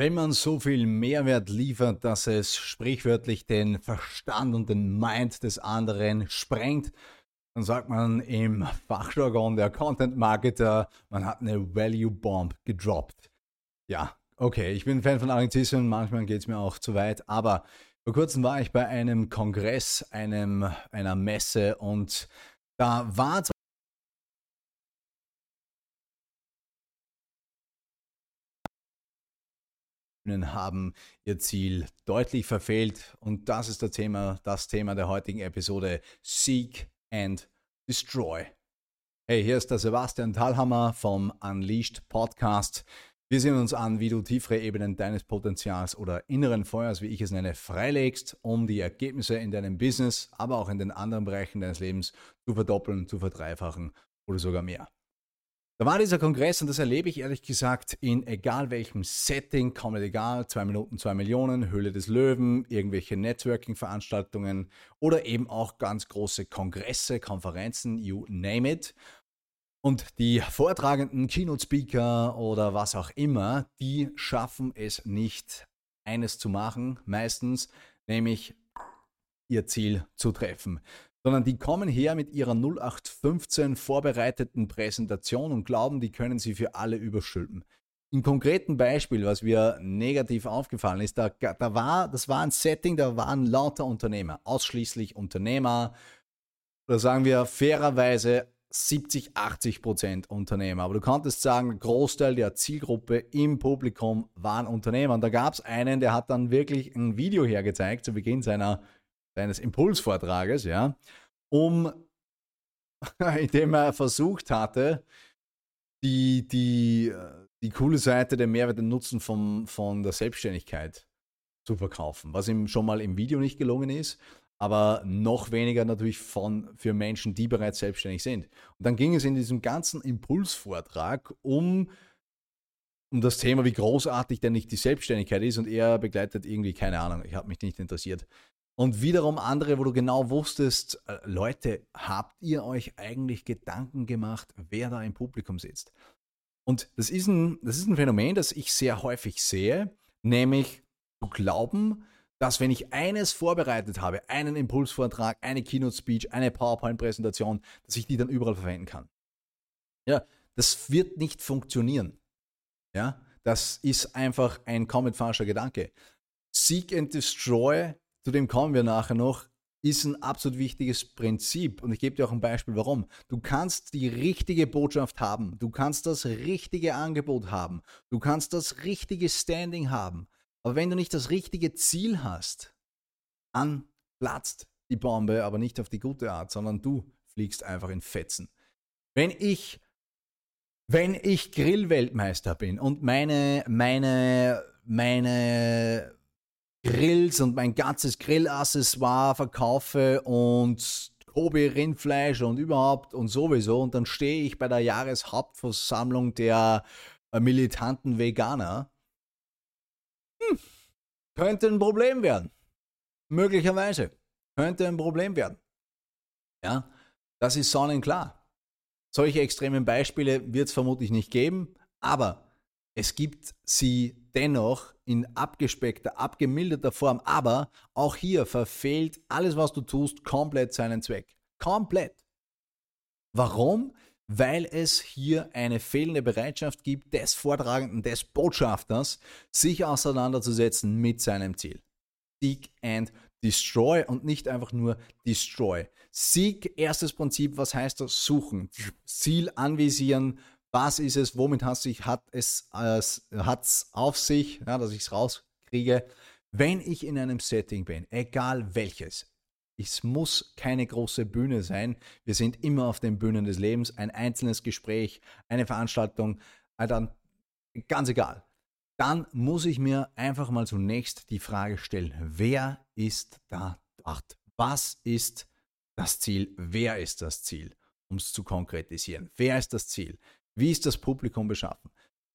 Wenn man so viel Mehrwert liefert, dass es sprichwörtlich den Verstand und den Mind des anderen sprengt, dann sagt man im Fachjargon der Content Marketer, man hat eine Value Bomb gedroppt. Ja, okay, ich bin Fan von Anglizismen, manchmal geht es mir auch zu weit, aber vor kurzem war ich bei einem Kongress, einem, einer Messe und da war haben ihr Ziel deutlich verfehlt und das ist das Thema, das Thema der heutigen Episode Seek and Destroy. Hey, hier ist der Sebastian Thalhammer vom Unleashed Podcast. Wir sehen uns an, wie du tiefere Ebenen deines Potenzials oder inneren Feuers, wie ich es nenne, freilegst, um die Ergebnisse in deinem Business, aber auch in den anderen Bereichen deines Lebens zu verdoppeln, zu verdreifachen oder sogar mehr. Da war dieser Kongress und das erlebe ich ehrlich gesagt in egal welchem Setting, komplett egal, zwei Minuten, zwei Millionen, Höhle des Löwen, irgendwelche Networking-Veranstaltungen oder eben auch ganz große Kongresse, Konferenzen, you name it. Und die vortragenden Keynote-Speaker oder was auch immer, die schaffen es nicht, eines zu machen, meistens, nämlich ihr Ziel zu treffen sondern die kommen her mit ihrer 0815 vorbereiteten Präsentation und glauben, die können sie für alle überstülpen. Im konkreten Beispiel, was mir negativ aufgefallen ist, da, da war, das war ein Setting, da waren lauter Unternehmer, ausschließlich Unternehmer, oder sagen wir fairerweise 70, 80 Prozent Unternehmer. Aber du konntest sagen, Großteil der Zielgruppe im Publikum waren Unternehmer. Und da gab es einen, der hat dann wirklich ein Video hergezeigt zu Beginn seiner seines Impulsvortrages, ja, um, indem er versucht hatte, die, die, die coole Seite der Mehrwert und Nutzen vom, von der Selbstständigkeit zu verkaufen, was ihm schon mal im Video nicht gelungen ist, aber noch weniger natürlich von, für Menschen, die bereits selbstständig sind. Und dann ging es in diesem ganzen Impulsvortrag um, um das Thema, wie großartig denn nicht die Selbstständigkeit ist und er begleitet irgendwie, keine Ahnung, ich habe mich nicht interessiert, und wiederum andere, wo du genau wusstest, äh, Leute, habt ihr euch eigentlich Gedanken gemacht, wer da im Publikum sitzt? Und das ist ein, das ist ein Phänomen, das ich sehr häufig sehe, nämlich zu glauben, dass wenn ich eines vorbereitet habe, einen Impulsvortrag, eine Keynote-Speech, eine PowerPoint-Präsentation, dass ich die dann überall verwenden kann. Ja, das wird nicht funktionieren. Ja, das ist einfach ein komplett falscher Gedanke. Seek and Destroy zu dem kommen wir nachher noch, ist ein absolut wichtiges Prinzip. Und ich gebe dir auch ein Beispiel, warum. Du kannst die richtige Botschaft haben. Du kannst das richtige Angebot haben. Du kannst das richtige Standing haben. Aber wenn du nicht das richtige Ziel hast, dann platzt die Bombe, aber nicht auf die gute Art, sondern du fliegst einfach in Fetzen. Wenn ich, wenn ich Grillweltmeister bin und meine, meine, meine Grills und mein ganzes Grillaccessoire verkaufe und Kobe Rindfleisch und überhaupt und sowieso und dann stehe ich bei der Jahreshauptversammlung der äh, militanten Veganer. Hm, könnte ein Problem werden. Möglicherweise. Könnte ein Problem werden. Ja, das ist sonnenklar. Solche extremen Beispiele wird es vermutlich nicht geben, aber es gibt sie dennoch in abgespeckter, abgemilderter Form, aber auch hier verfehlt alles, was du tust, komplett seinen Zweck. Komplett. Warum? Weil es hier eine fehlende Bereitschaft gibt des Vortragenden, des Botschafters, sich auseinanderzusetzen mit seinem Ziel. Seek and Destroy und nicht einfach nur Destroy. Seek, erstes Prinzip, was heißt das? Suchen. Ziel anvisieren, was ist es, womit hat, sich, hat es äh, hat's auf sich, ja, dass ich es rauskriege, wenn ich in einem Setting bin, egal welches. Es muss keine große Bühne sein. Wir sind immer auf den Bühnen des Lebens. Ein einzelnes Gespräch, eine Veranstaltung, äh, dann ganz egal. Dann muss ich mir einfach mal zunächst die Frage stellen, wer ist da dort? Was ist das Ziel? Wer ist das Ziel? Um es zu konkretisieren. Wer ist das Ziel? Wie ist das Publikum beschaffen?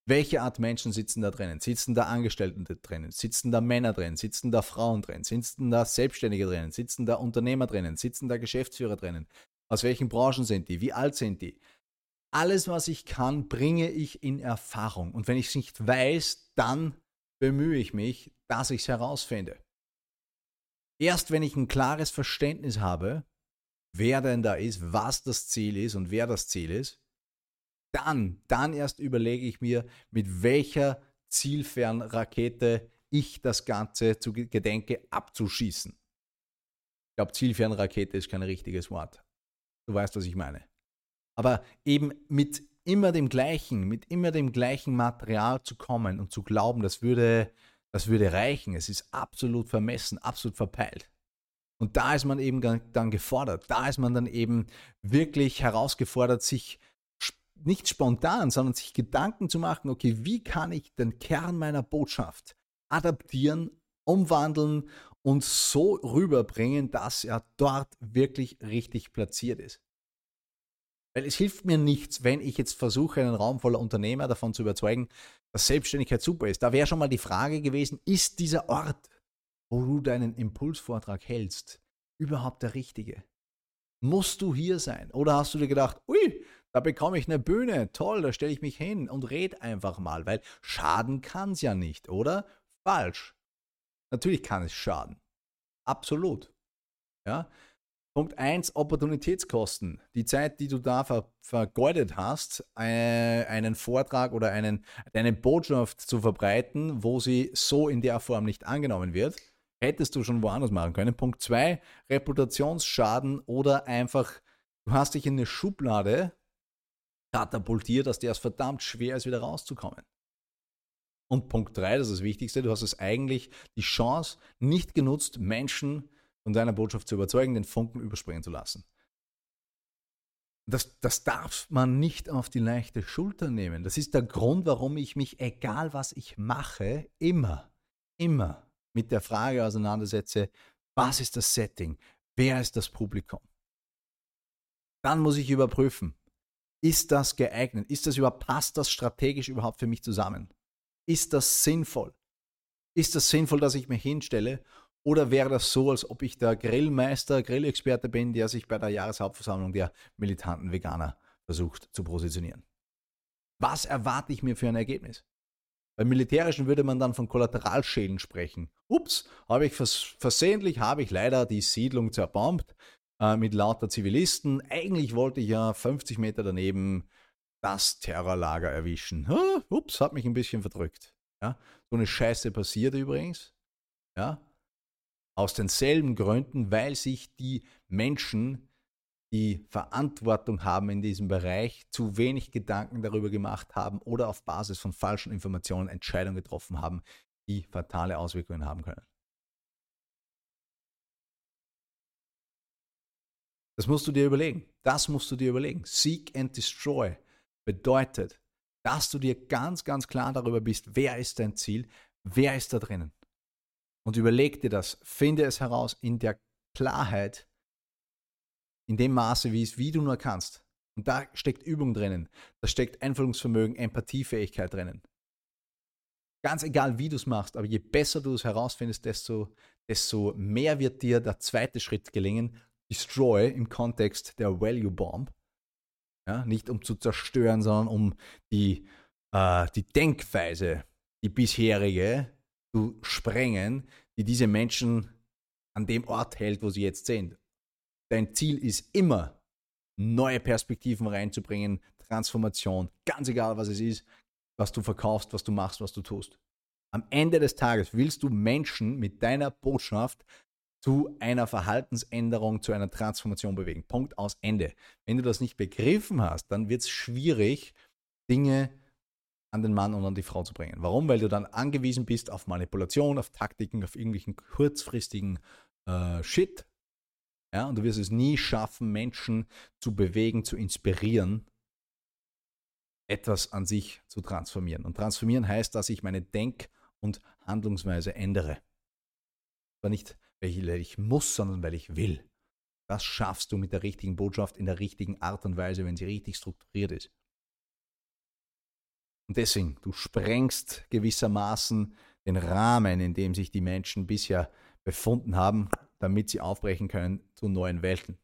Welche Art Menschen sitzen da drinnen? Sitzen da Angestellte drinnen? Sitzen da Männer drin? Sitzen da Frauen drin? Sitzen da Selbstständige drinnen? Sitzen da Unternehmer drinnen? Sitzen da Geschäftsführer drinnen? Aus welchen Branchen sind die? Wie alt sind die? Alles, was ich kann, bringe ich in Erfahrung. Und wenn ich es nicht weiß, dann bemühe ich mich, dass ich es herausfinde. Erst wenn ich ein klares Verständnis habe, wer denn da ist, was das Ziel ist und wer das Ziel ist, dann, dann erst überlege ich mir, mit welcher Zielfernrakete ich das Ganze zu gedenke abzuschießen. Ich glaube, Zielfernrakete ist kein richtiges Wort. Du weißt, was ich meine. Aber eben mit immer dem gleichen, mit immer dem gleichen Material zu kommen und zu glauben, das würde, das würde reichen. Es ist absolut vermessen, absolut verpeilt. Und da ist man eben dann gefordert. Da ist man dann eben wirklich herausgefordert, sich nicht spontan, sondern sich Gedanken zu machen, okay, wie kann ich den Kern meiner Botschaft adaptieren, umwandeln und so rüberbringen, dass er dort wirklich richtig platziert ist. Weil es hilft mir nichts, wenn ich jetzt versuche, einen Raum voller Unternehmer davon zu überzeugen, dass Selbstständigkeit super ist. Da wäre schon mal die Frage gewesen, ist dieser Ort, wo du deinen Impulsvortrag hältst, überhaupt der richtige? Musst du hier sein? Oder hast du dir gedacht, ui, da bekomme ich eine Bühne, toll, da stelle ich mich hin und red einfach mal, weil schaden kann es ja nicht, oder? Falsch. Natürlich kann es schaden. Absolut. Ja? Punkt 1, Opportunitätskosten. Die Zeit, die du da ver vergeudet hast, äh, einen Vortrag oder einen, eine Botschaft zu verbreiten, wo sie so in der Form nicht angenommen wird, hättest du schon woanders machen können. Punkt 2, Reputationsschaden oder einfach, du hast dich in eine Schublade katapultiert, dass der es verdammt schwer ist, wieder rauszukommen. Und Punkt 3, das ist das Wichtigste, du hast es eigentlich die Chance nicht genutzt, Menschen von deiner Botschaft zu überzeugen, den Funken überspringen zu lassen. Das, das darf man nicht auf die leichte Schulter nehmen. Das ist der Grund, warum ich mich, egal was ich mache, immer, immer mit der Frage auseinandersetze, was ist das Setting? Wer ist das Publikum? Dann muss ich überprüfen, ist das geeignet? Ist das überhaupt, passt das strategisch überhaupt für mich zusammen? Ist das sinnvoll? Ist das sinnvoll, dass ich mich hinstelle? Oder wäre das so, als ob ich der Grillmeister, Grillexperte bin, der sich bei der Jahreshauptversammlung der militanten Veganer versucht zu positionieren? Was erwarte ich mir für ein Ergebnis? Beim Militärischen würde man dann von Kollateralschäden sprechen. Ups, habe ich vers versehentlich, habe ich leider die Siedlung zerbombt äh, mit lauter Zivilisten. Eigentlich wollte ich ja 50 Meter daneben das Terrorlager erwischen. Huh, ups, hat mich ein bisschen verdrückt. Ja, so eine Scheiße passiert übrigens. Ja, aus denselben Gründen, weil sich die Menschen, die Verantwortung haben in diesem Bereich, zu wenig Gedanken darüber gemacht haben oder auf Basis von falschen Informationen Entscheidungen getroffen haben, die fatale Auswirkungen haben können. Das musst du dir überlegen. Das musst du dir überlegen. Seek and destroy bedeutet, dass du dir ganz, ganz klar darüber bist, wer ist dein Ziel, wer ist da drinnen. Und überleg dir das, finde es heraus in der Klarheit, in dem Maße, wie es, wie du nur kannst. Und da steckt Übung drinnen, da steckt Einfühlungsvermögen, Empathiefähigkeit drinnen. Ganz egal, wie du es machst, aber je besser du es herausfindest, desto, desto mehr wird dir der zweite Schritt gelingen, Destroy im Kontext der Value Bomb. Ja, nicht um zu zerstören, sondern um die, äh, die Denkweise, die bisherige, zu sprengen, die diese Menschen an dem Ort hält, wo sie jetzt sind. Dein Ziel ist immer, neue Perspektiven reinzubringen, Transformation, ganz egal was es ist, was du verkaufst, was du machst, was du tust. Am Ende des Tages willst du Menschen mit deiner Botschaft zu einer Verhaltensänderung, zu einer Transformation bewegen. Punkt aus Ende. Wenn du das nicht begriffen hast, dann wird es schwierig, Dinge an den Mann und an die Frau zu bringen. Warum? Weil du dann angewiesen bist auf Manipulation, auf Taktiken, auf irgendwelchen kurzfristigen äh, Shit. Ja, und du wirst es nie schaffen, Menschen zu bewegen, zu inspirieren, etwas an sich zu transformieren. Und transformieren heißt, dass ich meine Denk- und Handlungsweise ändere. Aber nicht weil ich muss, sondern weil ich will. Das schaffst du mit der richtigen Botschaft in der richtigen Art und Weise, wenn sie richtig strukturiert ist. Und deswegen, du sprengst gewissermaßen den Rahmen, in dem sich die Menschen bisher befunden haben, damit sie aufbrechen können zu neuen Welten.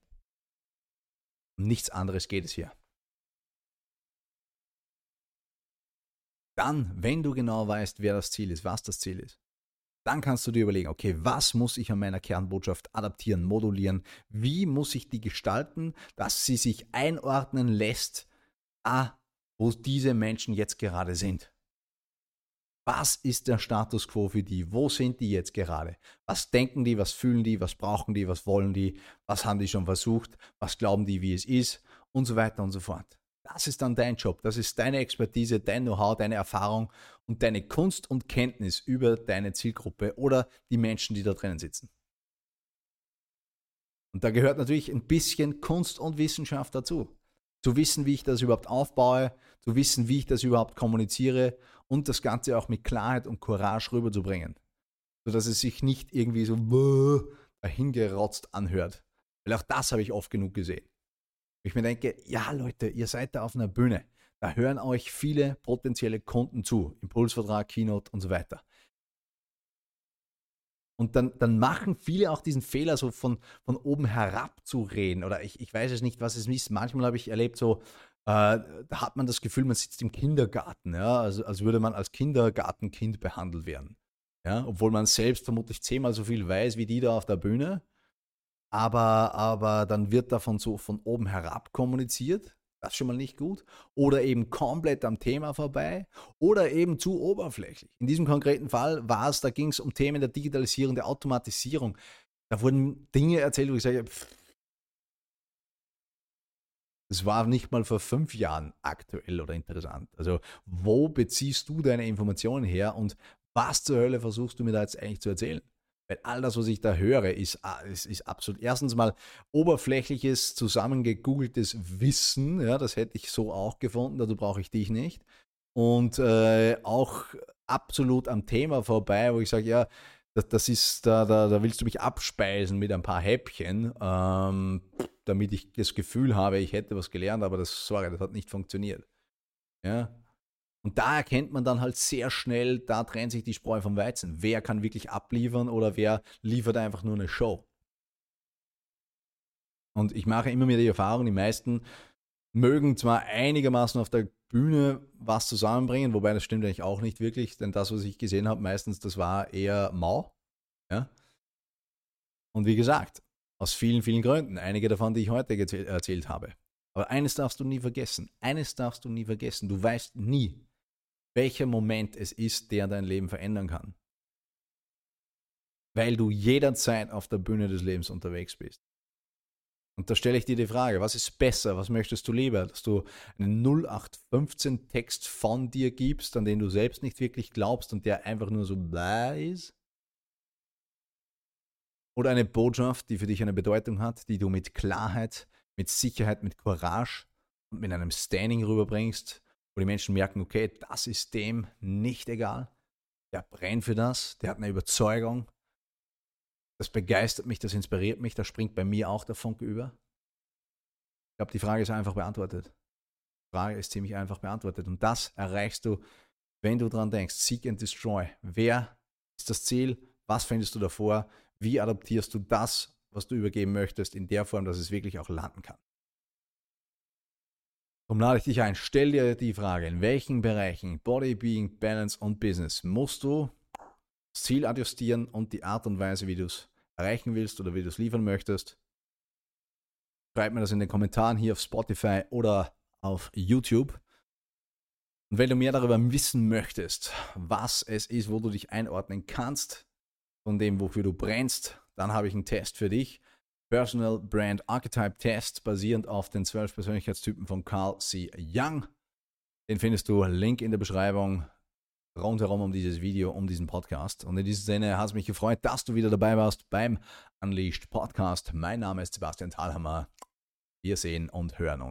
Um nichts anderes geht es hier. Dann, wenn du genau weißt, wer das Ziel ist, was das Ziel ist, dann kannst du dir überlegen, okay, was muss ich an meiner Kernbotschaft adaptieren, modulieren? Wie muss ich die gestalten, dass sie sich einordnen lässt, da wo diese Menschen jetzt gerade sind? Was ist der Status quo für die? Wo sind die jetzt gerade? Was denken die? Was fühlen die? Was brauchen die? Was wollen die? Was haben die schon versucht? Was glauben die, wie es ist? Und so weiter und so fort. Das ist dann dein Job. Das ist deine Expertise, dein Know-how, deine Erfahrung und deine Kunst und Kenntnis über deine Zielgruppe oder die Menschen, die da drinnen sitzen. Und da gehört natürlich ein bisschen Kunst und Wissenschaft dazu. Zu wissen, wie ich das überhaupt aufbaue, zu wissen, wie ich das überhaupt kommuniziere und das Ganze auch mit Klarheit und Courage rüberzubringen. Sodass es sich nicht irgendwie so dahingerotzt anhört. Weil auch das habe ich oft genug gesehen. Ich mir denke, ja Leute, ihr seid da auf einer Bühne. Da hören euch viele potenzielle Kunden zu. Impulsvertrag, Keynote und so weiter. Und dann, dann machen viele auch diesen Fehler, so von, von oben herab zu reden. Oder ich, ich weiß es nicht, was es ist. Manchmal habe ich erlebt, so, äh, da hat man das Gefühl, man sitzt im Kindergarten, ja, also als würde man als Kindergartenkind behandelt werden. Ja, obwohl man selbst vermutlich zehnmal so viel weiß wie die da auf der Bühne aber, aber dann wird davon so von oben herab kommuniziert. Das ist schon mal nicht gut. Oder eben komplett am Thema vorbei oder eben zu oberflächlich. In diesem konkreten Fall war es, da ging es um Themen der Digitalisierung, der Automatisierung. Da wurden Dinge erzählt, wo ich sage, das war nicht mal vor fünf Jahren aktuell oder interessant. Also, wo beziehst du deine Informationen her und was zur Hölle versuchst du mir da jetzt eigentlich zu erzählen? Weil all das, was ich da höre, ist, ah, ist, ist absolut erstens mal oberflächliches, zusammengegoogeltes Wissen. Ja, das hätte ich so auch gefunden, dazu brauche ich dich nicht. Und äh, auch absolut am Thema vorbei, wo ich sage, ja, das, das ist, da, da, da, willst du mich abspeisen mit ein paar Häppchen, ähm, damit ich das Gefühl habe, ich hätte was gelernt, aber das, sorry, das hat nicht funktioniert. Ja, und da erkennt man dann halt sehr schnell, da trennt sich die Spreu vom Weizen. Wer kann wirklich abliefern oder wer liefert einfach nur eine Show? Und ich mache immer mehr die Erfahrung, die meisten mögen zwar einigermaßen auf der Bühne was zusammenbringen, wobei das stimmt eigentlich auch nicht wirklich, denn das, was ich gesehen habe, meistens, das war eher mau. Ja? Und wie gesagt, aus vielen, vielen Gründen, einige davon, die ich heute erzählt habe. Aber eines darfst du nie vergessen, eines darfst du nie vergessen, du weißt nie, welcher Moment es ist, der dein Leben verändern kann. Weil du jederzeit auf der Bühne des Lebens unterwegs bist. Und da stelle ich dir die Frage, was ist besser, was möchtest du lieber, dass du einen 0815 Text von dir gibst, an den du selbst nicht wirklich glaubst und der einfach nur so bla ist? Oder eine Botschaft, die für dich eine Bedeutung hat, die du mit Klarheit, mit Sicherheit, mit Courage und mit einem Standing rüberbringst wo die Menschen merken, okay, das ist dem nicht egal. Der brennt für das, der hat eine Überzeugung. Das begeistert mich, das inspiriert mich, da springt bei mir auch der Funke über. Ich glaube, die Frage ist einfach beantwortet. Die Frage ist ziemlich einfach beantwortet. Und das erreichst du, wenn du dran denkst. Seek and Destroy. Wer ist das Ziel? Was findest du davor? Wie adaptierst du das, was du übergeben möchtest, in der Form, dass es wirklich auch landen kann? Darum lade ich dich ein, stell dir die Frage, in welchen Bereichen Body, Being, Balance und Business musst du das Ziel adjustieren und die Art und Weise, wie du es erreichen willst oder wie du es liefern möchtest. Schreib mir das in den Kommentaren hier auf Spotify oder auf YouTube. Und wenn du mehr darüber wissen möchtest, was es ist, wo du dich einordnen kannst, von dem, wofür du brennst, dann habe ich einen Test für dich. Personal Brand Archetype Test basierend auf den zwölf Persönlichkeitstypen von Carl C. Young. Den findest du Link in der Beschreibung rundherum um dieses Video, um diesen Podcast. Und in diesem Sinne hat es mich gefreut, dass du wieder dabei warst beim Unleashed Podcast. Mein Name ist Sebastian Thalhammer. Wir sehen und hören uns.